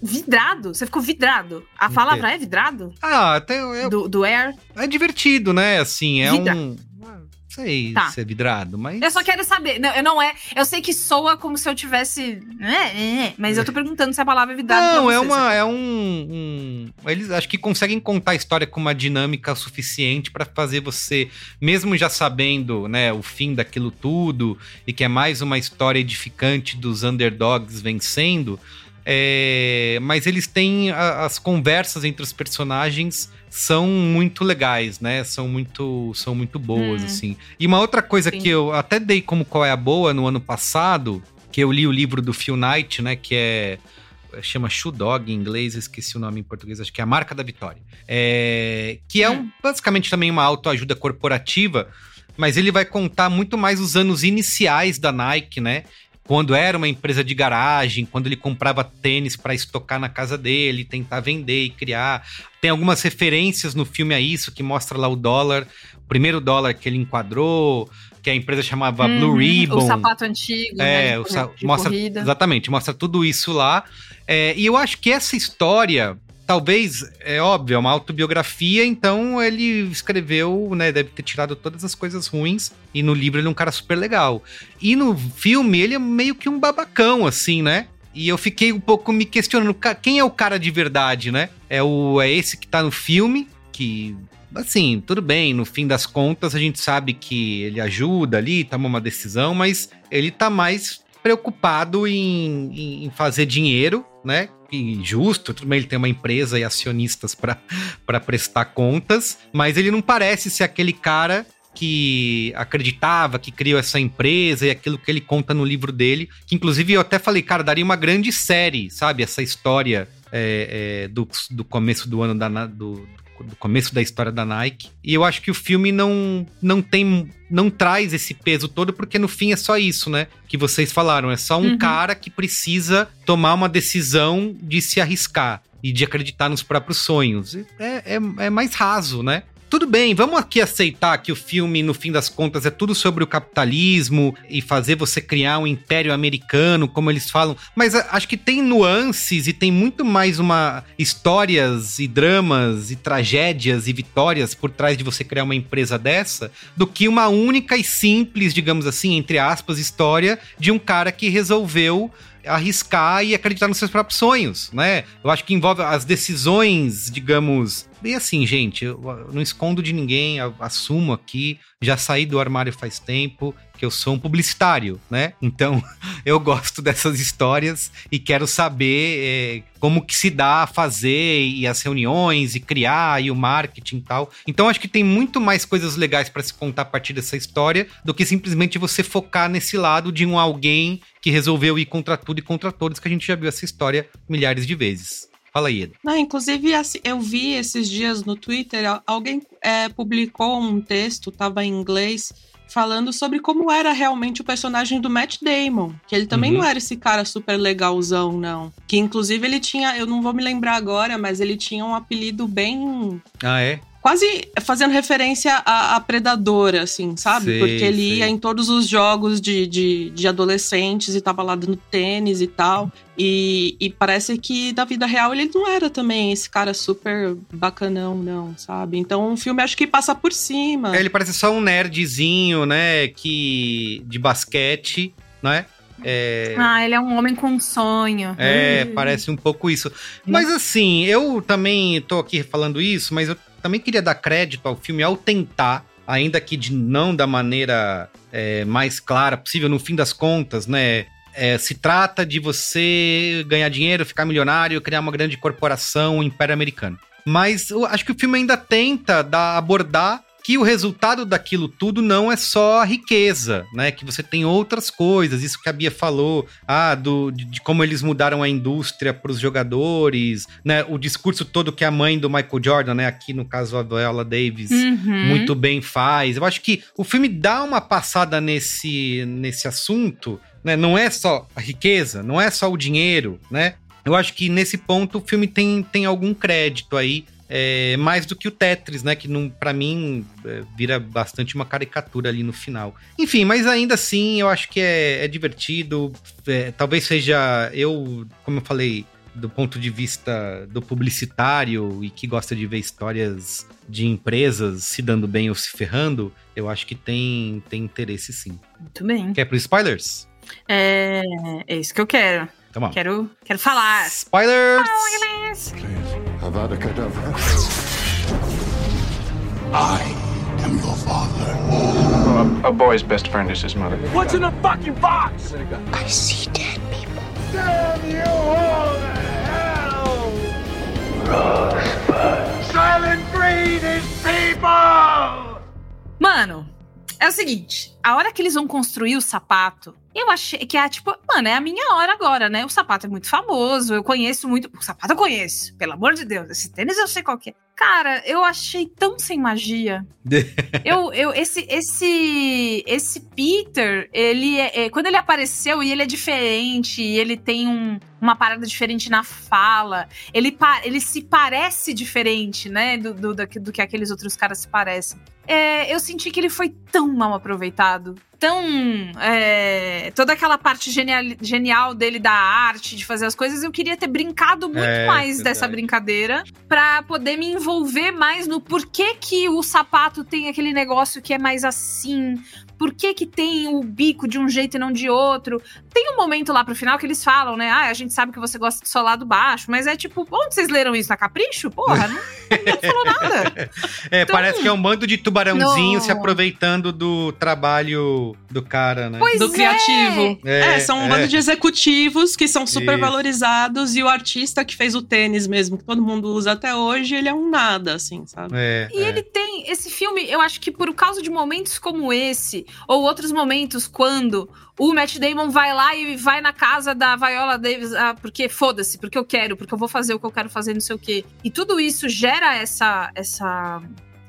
Vidrado? Você ficou vidrado? A palavra é vidrado? Ah, até eu... do, do Air? É divertido, né? Assim, é Vidra. um sei tá. se é vidrado, mas. Eu só quero saber. Não, não é. Eu sei que soa como se eu tivesse. Né, mas eu tô perguntando se a palavra é vidrado. Não, é uma. É um, um, Eles acho que conseguem contar a história com uma dinâmica suficiente para fazer você, mesmo já sabendo, né, o fim daquilo tudo, e que é mais uma história edificante dos underdogs vencendo é, mas eles têm a, as conversas entre os personagens são muito legais, né? São muito, são muito boas, hum. assim. E uma outra coisa Sim. que eu até dei como qual é a boa no ano passado, que eu li o livro do Phil Knight, né? Que é chama Shoe Dog em inglês, esqueci o nome em português, acho que é a marca da vitória. É, que é um, hum. basicamente também uma autoajuda corporativa, mas ele vai contar muito mais os anos iniciais da Nike, né? Quando era uma empresa de garagem, quando ele comprava tênis para estocar na casa dele, tentar vender e criar. Tem algumas referências no filme a isso, que mostra lá o dólar, o primeiro dólar que ele enquadrou, que a empresa chamava uhum, Blue Ribbon. O sapato antigo, é, né, o sa mostra, corrida. Exatamente, mostra tudo isso lá. É, e eu acho que essa história talvez, é óbvio, é uma autobiografia, então ele escreveu, né, deve ter tirado todas as coisas ruins, e no livro ele é um cara super legal. E no filme ele é meio que um babacão, assim, né? E eu fiquei um pouco me questionando, quem é o cara de verdade, né? É, o, é esse que tá no filme, que assim, tudo bem, no fim das contas a gente sabe que ele ajuda ali, toma uma decisão, mas ele tá mais preocupado em, em fazer dinheiro, né? E justo, tudo bem, ele tem uma empresa e acionistas para prestar contas, mas ele não parece ser aquele cara que acreditava, que criou essa empresa e aquilo que ele conta no livro dele, que inclusive eu até falei, cara, daria uma grande série, sabe? Essa história é, é, do, do começo do ano da, do, do começo da história da Nike. E eu acho que o filme não, não tem. não traz esse peso todo, porque no fim é só isso, né? Que vocês falaram. É só um uhum. cara que precisa tomar uma decisão de se arriscar e de acreditar nos próprios sonhos. É, é, é mais raso, né? Tudo bem, vamos aqui aceitar que o filme, no fim das contas, é tudo sobre o capitalismo e fazer você criar um império americano, como eles falam, mas acho que tem nuances e tem muito mais uma histórias e dramas e tragédias e vitórias por trás de você criar uma empresa dessa, do que uma única e simples, digamos assim, entre aspas, história de um cara que resolveu arriscar e acreditar nos seus próprios sonhos, né? Eu acho que envolve as decisões, digamos. E assim, gente, eu não escondo de ninguém, assumo aqui, já saí do armário faz tempo, que eu sou um publicitário, né? Então, eu gosto dessas histórias e quero saber é, como que se dá a fazer e as reuniões e criar e o marketing e tal. Então, acho que tem muito mais coisas legais para se contar a partir dessa história do que simplesmente você focar nesse lado de um alguém que resolveu ir contra tudo e contra todos, que a gente já viu essa história milhares de vezes. Fala aí, Eda. Não, inclusive, assim, eu vi esses dias no Twitter, alguém é, publicou um texto, estava em inglês, falando sobre como era realmente o personagem do Matt Damon. Que ele também uhum. não era esse cara super legalzão, não. Que inclusive ele tinha, eu não vou me lembrar agora, mas ele tinha um apelido bem. Ah, é? Quase fazendo referência à, à Predadora, assim, sabe? Sei, Porque ele sei. ia em todos os jogos de, de, de, adolescentes e tava lá dando tênis e tal. E, e parece que na vida real ele não era também esse cara super bacanão, não, sabe? Então o filme acho que passa por cima. É, ele parece só um nerdzinho, né? Que. de basquete, né? É... Ah, ele é um homem com sonho. É, parece um pouco isso. Mas assim, eu também tô aqui falando isso, mas eu também queria dar crédito ao filme ao tentar, ainda que de não da maneira é, mais clara possível, no fim das contas, né? É, se trata de você ganhar dinheiro, ficar milionário, criar uma grande corporação, um império americano. Mas eu acho que o filme ainda tenta dar, abordar que o resultado daquilo tudo não é só a riqueza, né? Que você tem outras coisas, isso que a Bia falou, ah, do, de, de como eles mudaram a indústria para os jogadores, né? O discurso todo que a mãe do Michael Jordan, né? Aqui no caso a Viola Davis, uhum. muito bem faz. Eu acho que o filme dá uma passada nesse, nesse assunto, né? Não é só a riqueza, não é só o dinheiro, né? Eu acho que nesse ponto o filme tem, tem algum crédito aí é, mais do que o Tetris, né? Que para mim é, vira bastante uma caricatura ali no final. Enfim, mas ainda assim eu acho que é, é divertido. É, talvez seja eu, como eu falei, do ponto de vista do publicitário e que gosta de ver histórias de empresas se dando bem ou se ferrando, eu acho que tem, tem interesse sim. Muito bem. Quer pro spoilers? É, é isso que eu quero. Tá Quero, quero falar. Spoilers! Avada Kedavra. I am your father. Well, a, a, boy's best friend is his mother. What's in the fucking box? I see dead people. Damn you all to hell! Rosebud. Silent breed is people! Mano, é o seguinte, a hora que eles vão construir o sapato, eu achei que é tipo, mano, é a minha hora agora, né? O sapato é muito famoso, eu conheço muito. O sapato eu conheço, pelo amor de Deus. Esse tênis eu sei qual que é. Cara, eu achei tão sem magia. eu, eu, esse, esse, esse Peter, ele é, é, quando ele apareceu e ele é diferente, e ele tem um, uma parada diferente na fala, ele, ele se parece diferente, né, do, do, do, do que aqueles outros caras se parecem. É, eu senti que ele foi tão mal aproveitado tão. É, toda aquela parte genial, genial dele da arte, de fazer as coisas, eu queria ter brincado muito é, mais verdade. dessa brincadeira para poder me envolver mais no porquê que o sapato tem aquele negócio que é mais assim, por que, que tem o bico de um jeito e não de outro. Tem um momento lá pro final que eles falam, né? Ah, a gente sabe que você gosta de solado baixo, mas é tipo, onde vocês leram isso? Na Capricho? Porra, não, não falou nada. É, então, parece que é um bando de tubarãozinho no... se aproveitando do trabalho do cara, né? Pois do é. criativo. É, é são um é. bando de executivos que são super isso. valorizados e o artista que fez o tênis mesmo, que todo mundo usa até hoje, ele é um nada, assim, sabe? É, e ele tem esse filme, eu acho que por causa de momentos como esse, ou outros momentos quando o Matt Damon vai lá e vai na casa da Viola Davis, ah, porque foda-se, porque eu quero, porque eu vou fazer o que eu quero fazer, não sei o quê. E tudo isso gera essa essa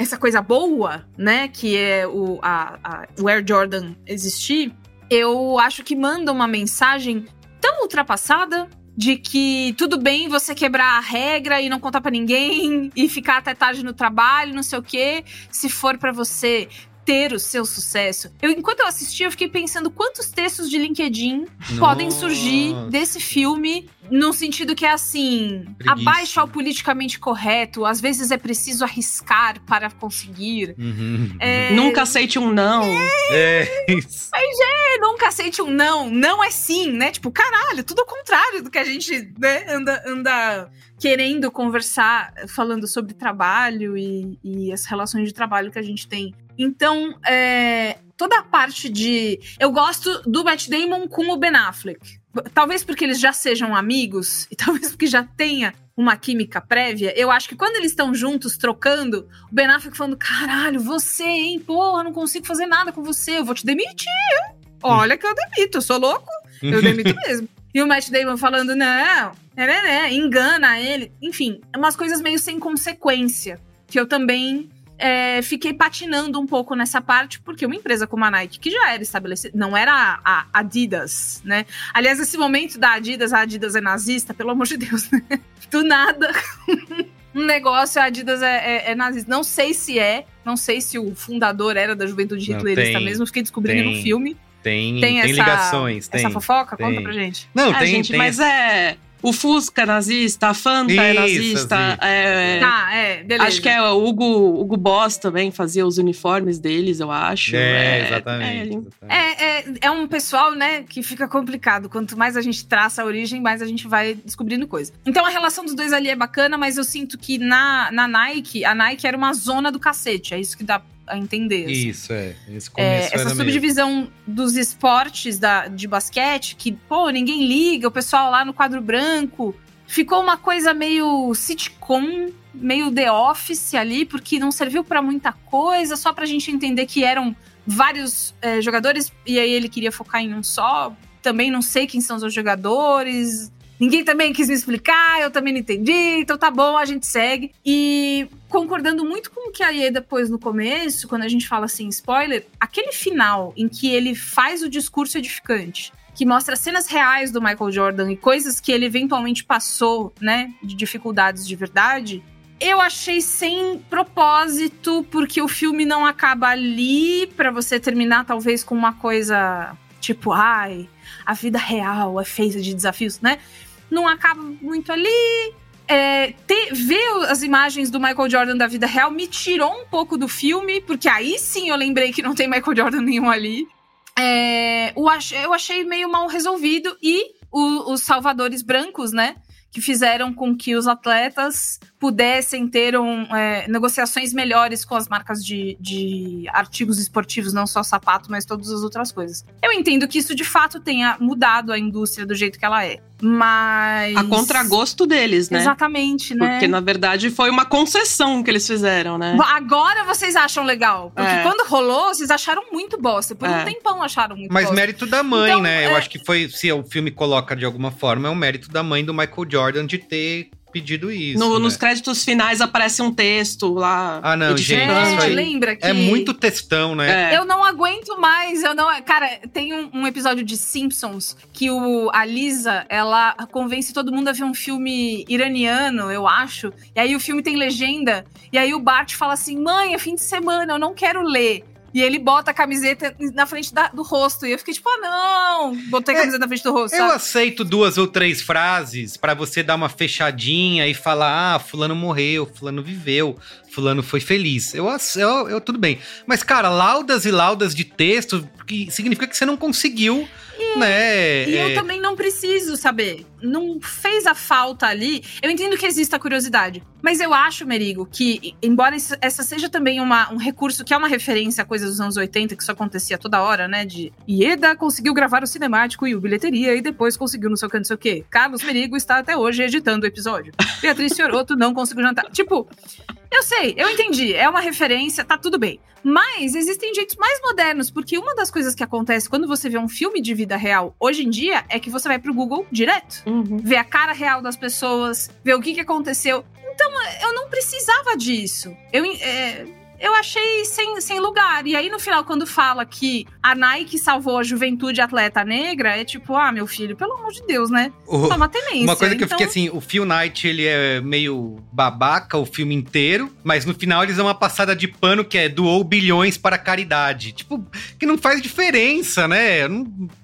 essa coisa boa, né, que é o a, a, o Air Jordan existir. Eu acho que manda uma mensagem tão ultrapassada de que tudo bem você quebrar a regra e não contar para ninguém e ficar até tarde no trabalho, não sei o quê, se for para você ter o seu sucesso. Eu, enquanto eu assistia, eu fiquei pensando quantos textos de LinkedIn Nossa. podem surgir desse filme, no sentido que é assim: Preguiça. abaixo ao politicamente correto, às vezes é preciso arriscar para conseguir. Uhum. É... Nunca aceite um não. É, é isso. Mas é, nunca aceite um não. Não é sim, né? Tipo, caralho, tudo ao contrário do que a gente né, anda, anda querendo conversar, falando sobre trabalho e, e as relações de trabalho que a gente tem então, é, toda a parte de. Eu gosto do Matt Damon com o Ben Affleck. Talvez porque eles já sejam amigos, e talvez porque já tenha uma química prévia. Eu acho que quando eles estão juntos, trocando, o Ben Affleck falando: caralho, você, hein? Porra, não consigo fazer nada com você, eu vou te demitir. Olha que eu demito, eu sou louco, eu demito mesmo. E o Matt Damon falando: não, né, né, engana ele. Enfim, umas coisas meio sem consequência. Que eu também é, fiquei patinando um pouco nessa parte, porque uma empresa como a Nike, que já era estabelecida, não era a Adidas, né? Aliás, esse momento da Adidas, a Adidas é nazista, pelo amor de Deus, né? Do nada. um negócio, a Adidas é, é, é, nazista. Não sei se é, não sei se o fundador era da juventude hitlerista mesmo, fiquei descobrindo tem, no filme. Tem, tem, tem essa, ligações. Tem, essa fofoca? Tem. Conta pra gente. Não, é, tem, gente, tem mas é o Fusca nazista, a Fanta é nazista. É, tá, é, beleza. Acho que é o Hugo, Hugo Boss também fazia os uniformes deles, eu acho. É, é exatamente. É, é, é, um pessoal, né, que fica complicado. Quanto mais a gente traça a origem, mais a gente vai descobrindo coisa. Então a relação dos dois ali é bacana, mas eu sinto que na, na Nike, a Nike era uma zona do cacete. É isso que dá a entender. Assim. Isso, é. Esse é essa subdivisão mesmo. dos esportes da, de basquete, que, pô, ninguém liga, o pessoal lá no quadro branco. Ficou uma coisa meio sitcom, meio The Office ali, porque não serviu para muita coisa, só pra gente entender que eram vários é, jogadores, e aí ele queria focar em um só. Também não sei quem são os jogadores. Ninguém também quis me explicar, eu também não entendi, então tá bom, a gente segue. E concordando muito com o que a Ieda pôs no começo, quando a gente fala assim, spoiler, aquele final em que ele faz o discurso edificante, que mostra cenas reais do Michael Jordan e coisas que ele eventualmente passou, né, de dificuldades de verdade, eu achei sem propósito, porque o filme não acaba ali para você terminar talvez com uma coisa tipo, ai, a vida real é feita de desafios, né? não acaba muito ali. É, ter, ver as imagens do Michael Jordan da vida real me tirou um pouco do filme, porque aí sim eu lembrei que não tem Michael Jordan nenhum ali. É, eu achei meio mal resolvido e o, os salvadores brancos, né? Que fizeram com que os atletas pudessem ter um, é, negociações melhores com as marcas de, de artigos esportivos, não só sapato, mas todas as outras coisas. Eu entendo que isso de fato tenha mudado a indústria do jeito que ela é. Mas. A contragosto deles, né? Exatamente, né? Porque, na verdade, foi uma concessão que eles fizeram, né? Agora vocês acham legal. Porque é. quando rolou, vocês acharam muito bosta. Por é. um tempão acharam muito Mas bosta. mérito da mãe, então, né? É... Eu acho que foi. Se o filme coloca de alguma forma, é o mérito da mãe do Michael Jordan de ter pedido isso. No, né? Nos créditos finais aparece um texto lá. Ah, não, gente. É, lembra que. É muito textão, né? É. Eu não aguento mais. Eu não. Cara, tem um, um, episódio de Simpsons que o, a Lisa ela convence todo mundo a ver um filme iraniano, eu acho. E aí o filme tem legenda. E aí o Bart fala assim: mãe, é fim de semana, eu não quero ler. E ele bota a camiseta na frente da, do rosto. E eu fiquei tipo, ah, não! Botei a é, camiseta na frente do rosto. Eu sabe? aceito duas ou três frases para você dar uma fechadinha e falar: ah, Fulano morreu, Fulano viveu, Fulano foi feliz. Eu, eu, eu tudo bem. Mas, cara, laudas e laudas de texto que significa que você não conseguiu né? E é... eu também não preciso saber. Não fez a falta ali. Eu entendo que exista a curiosidade. Mas eu acho, Merigo, que, embora essa seja também uma, um recurso que é uma referência a coisas dos anos 80, que isso acontecia toda hora, né? De Ieda conseguiu gravar o cinemático e o bilheteria, e depois conseguiu não sei o que, não sei o que. Carlos Merigo está até hoje editando o episódio. Beatriz Fioroto não conseguiu jantar. Tipo, eu sei, eu entendi. É uma referência, tá tudo bem. Mas existem jeitos mais modernos, porque uma das coisas que acontece quando você vê um filme de vida real hoje em dia é que você vai pro Google direto. Uhum. Vê a cara real das pessoas, vê o que, que aconteceu. Então, eu não precisava disso. Eu. É, eu achei sem, sem lugar. E aí, no final, quando fala que a Nike salvou a juventude atleta negra, é tipo, ah, meu filho, pelo amor de Deus, né? O, Toma tenência. Uma coisa que então... eu fiquei assim, o Phil Knight, ele é meio babaca o filme inteiro, mas no final eles dão uma passada de pano que é doou bilhões para caridade. Tipo, que não faz diferença, né?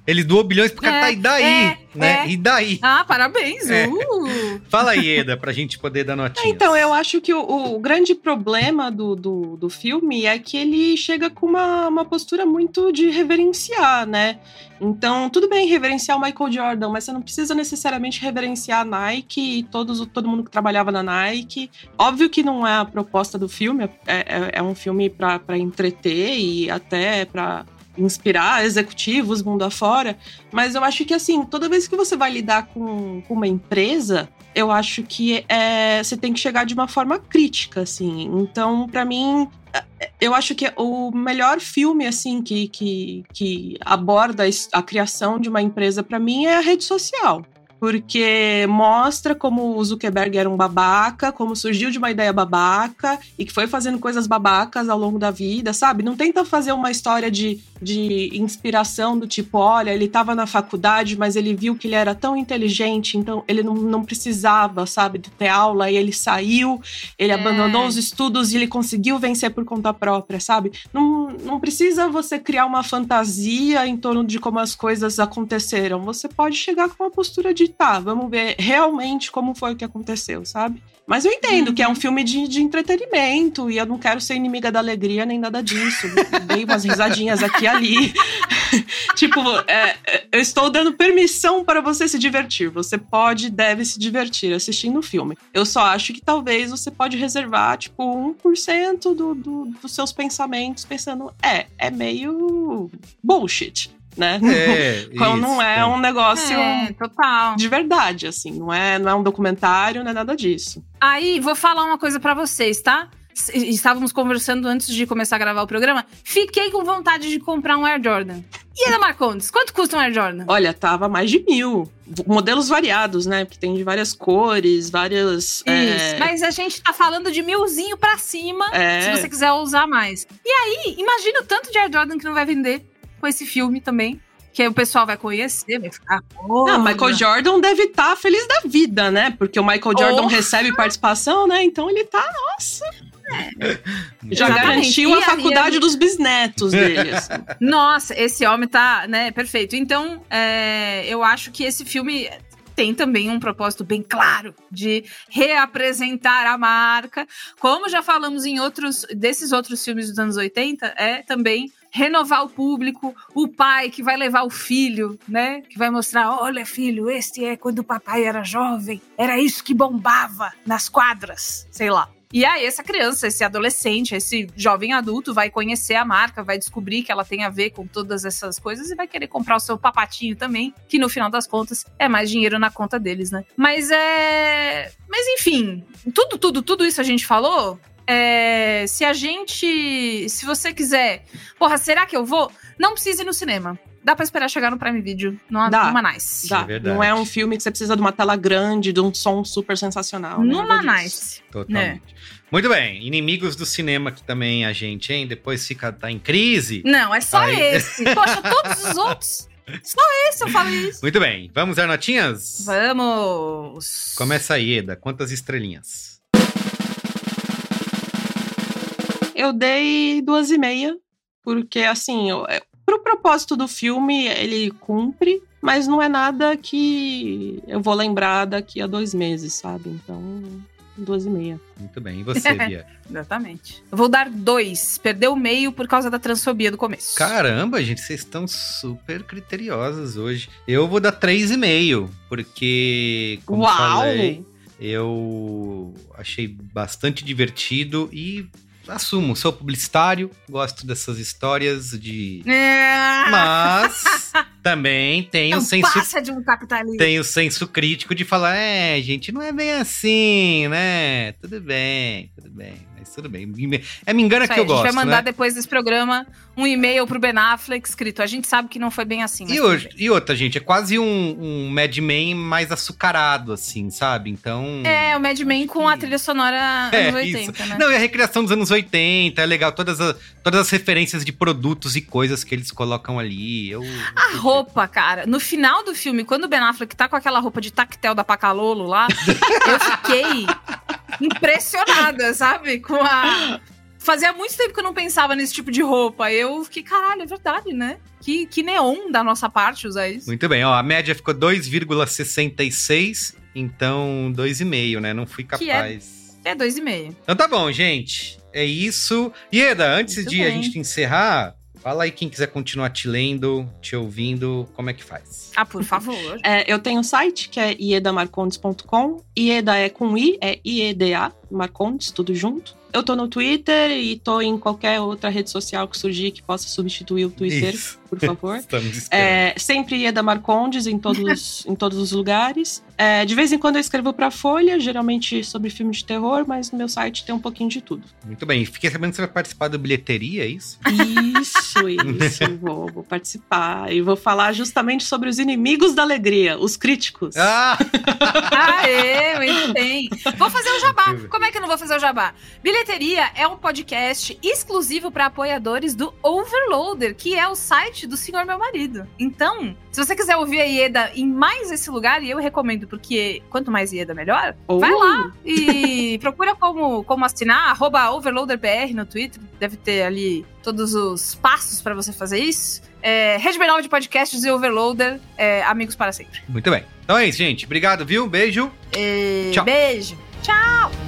Ele doou bilhões pro cara, é, tá, e daí? É, né? É. E daí? Ah, parabéns! É. Uh. Fala aí, Eda, pra gente poder dar notinha. Então, eu acho que o, o grande problema do, do, do, filme é que ele chega com uma, uma postura muito de reverenciar, né? Então, tudo bem reverenciar o Michael Jordan, mas você não precisa necessariamente reverenciar a Nike e todos, todo mundo que trabalhava na Nike. Óbvio que não é a proposta do filme, é, é, é um filme para entreter e até para inspirar executivos mundo afora, mas eu acho que assim, toda vez que você vai lidar com, com uma empresa, eu acho que é, você tem que chegar de uma forma crítica, assim. Então, para mim, é, eu acho que o melhor filme assim que, que, que aborda a criação de uma empresa para mim é a rede social. Porque mostra como o Zuckerberg era um babaca, como surgiu de uma ideia babaca e que foi fazendo coisas babacas ao longo da vida, sabe? Não tenta fazer uma história de, de inspiração do tipo, olha, ele estava na faculdade, mas ele viu que ele era tão inteligente, então ele não, não precisava, sabe, de ter aula e ele saiu, ele é. abandonou os estudos e ele conseguiu vencer por conta própria, sabe? Não, não precisa você criar uma fantasia em torno de como as coisas aconteceram. Você pode chegar com uma postura de tá, vamos ver realmente como foi o que aconteceu, sabe? Mas eu entendo uhum. que é um uhum. filme de, de entretenimento e eu não quero ser inimiga da alegria nem nada disso. Dei umas risadinhas aqui e ali. tipo, é, é, eu estou dando permissão para você se divertir. Você pode, deve se divertir assistindo o filme. Eu só acho que talvez você pode reservar, tipo, 1% do, do, dos seus pensamentos, pensando, é, é meio bullshit né? É, Quando isso, não é, é, um negócio é, total. de verdade, assim. Não é, não é um documentário, não é nada disso. Aí, vou falar uma coisa para vocês, tá? Estávamos conversando antes de começar a gravar o programa. Fiquei com vontade de comprar um Air Jordan. E Ana Marcondes, quanto custa um Air Jordan? Olha, tava mais de mil. Modelos variados, né? Porque tem de várias cores, várias. Isso, é... mas a gente tá falando de milzinho pra cima, é... se você quiser usar mais. E aí, imagina o tanto de Air Jordan que não vai vender com esse filme também. Que o pessoal vai conhecer, vai ficar. Não, Michael Jordan deve estar tá feliz da vida, né? Porque o Michael Jordan oh. recebe participação, né? Então ele tá, nossa. É. Já Exatamente. garantiu a faculdade a... dos bisnetos dele. Assim. Nossa, esse homem tá, né, perfeito. Então, é, eu acho que esse filme tem também um propósito bem claro de reapresentar a marca. Como já falamos em outros desses outros filmes dos anos 80, é também renovar o público, o pai que vai levar o filho, né? Que vai mostrar: olha, filho, este é quando o papai era jovem, era isso que bombava nas quadras, sei lá. E aí, essa criança, esse adolescente, esse jovem adulto vai conhecer a marca, vai descobrir que ela tem a ver com todas essas coisas e vai querer comprar o seu papatinho também, que no final das contas é mais dinheiro na conta deles, né? Mas é. Mas enfim, tudo, tudo, tudo isso a gente falou é, se a gente. Se você quiser. Porra, será que eu vou? Não precisa ir no cinema. Dá pra esperar chegar no Prime Video, numa, Dá, numa Nice. Dá. É não é um filme que você precisa de uma tela grande, de um som super sensacional. Né? Numa Nice. Totalmente. Né? Muito bem, inimigos do cinema que também a gente, hein? Depois fica tá em crise. Não, é só Aí... esse. Poxa, todos os outros. Só esse eu falo isso. Muito bem, vamos dar notinhas? Vamos. Começa aí, Eda. Quantas estrelinhas? Eu dei duas e meia, porque assim, eu, é, pro propósito do filme, ele cumpre, mas não é nada que eu vou lembrar daqui a dois meses, sabe? Então, duas e meia. Muito bem. E você, Bia? Exatamente. Eu vou dar dois. Perdeu meio por causa da transfobia do começo. Caramba, gente, vocês estão super criteriosas hoje. Eu vou dar três e meio, porque, como Uau! falei, eu achei bastante divertido e assumo, sou publicitário, gosto dessas histórias de. É. Mas também tem o senso. Passa de um capitalismo. Tem o senso crítico de falar, é, gente, não é bem assim, né? Tudo bem, tudo bem mas tudo bem. É me engana Isso que aí, eu gosto. A gente vai mandar né? depois desse programa um e-mail pro Ben Affleck escrito. A gente sabe que não foi bem assim. E, hoje, e outra, gente, é quase um, um Mad Men mais açucarado, assim, sabe? Então. É, o Mad Men com a trilha sonora é, anos 80, isso. né? Não, e a recriação dos anos 80, é legal. Todas as, todas as referências de produtos e coisas que eles colocam ali. Eu, a eu... roupa, cara. No final do filme, quando o Ben Affleck tá com aquela roupa de tactel da Pacalolo lá, eu fiquei impressionada, sabe? Com a. Fazia muito tempo que eu não pensava nesse tipo de roupa. Eu fiquei, caralho, é verdade, né? Que, que neon da nossa parte usar isso. Muito bem, ó. A média ficou 2,66, então 2,5, né? Não fui capaz. Que é, é 2,5. Então tá bom, gente. É isso. Ieda, antes muito de bem. a gente encerrar, Fala aí quem quiser continuar te lendo, te ouvindo, como é que faz? Ah, por favor. é, eu tenho um site que é iedamarcondes.com. Ieda é com I, é I-E-D-A, Marcondes, tudo junto. Eu tô no Twitter e tô em qualquer outra rede social que surgir que possa substituir o Twitter. Isso. Por favor. Estamos esperando. É, sempre Ieda Marcondes em todos, em todos os lugares. É, de vez em quando eu escrevo pra Folha, geralmente sobre filme de terror, mas no meu site tem um pouquinho de tudo. Muito bem. Fiquei sabendo que você vai participar da bilheteria, é isso? Isso, isso. vou, vou participar. E vou falar justamente sobre os inimigos da alegria, os críticos. Ah! Aê, muito bem. Vou fazer o jabá. Como é que eu não vou fazer o jabá? Bilheteria é um podcast exclusivo para apoiadores do Overloader, que é o site do senhor meu marido. Então, se você quiser ouvir a Ieda em mais esse lugar, e eu recomendo, porque quanto mais Ieda, melhor, Oh. vai lá e procura como, como assinar, arroba OverloaderBR no Twitter. Deve ter ali todos os passos para você fazer isso. É, Rede B9 de podcasts e Overloader, é, amigos para sempre. Muito bem. Então é isso, gente. Obrigado, viu? Beijo. E Tchau. Beijo. Tchau.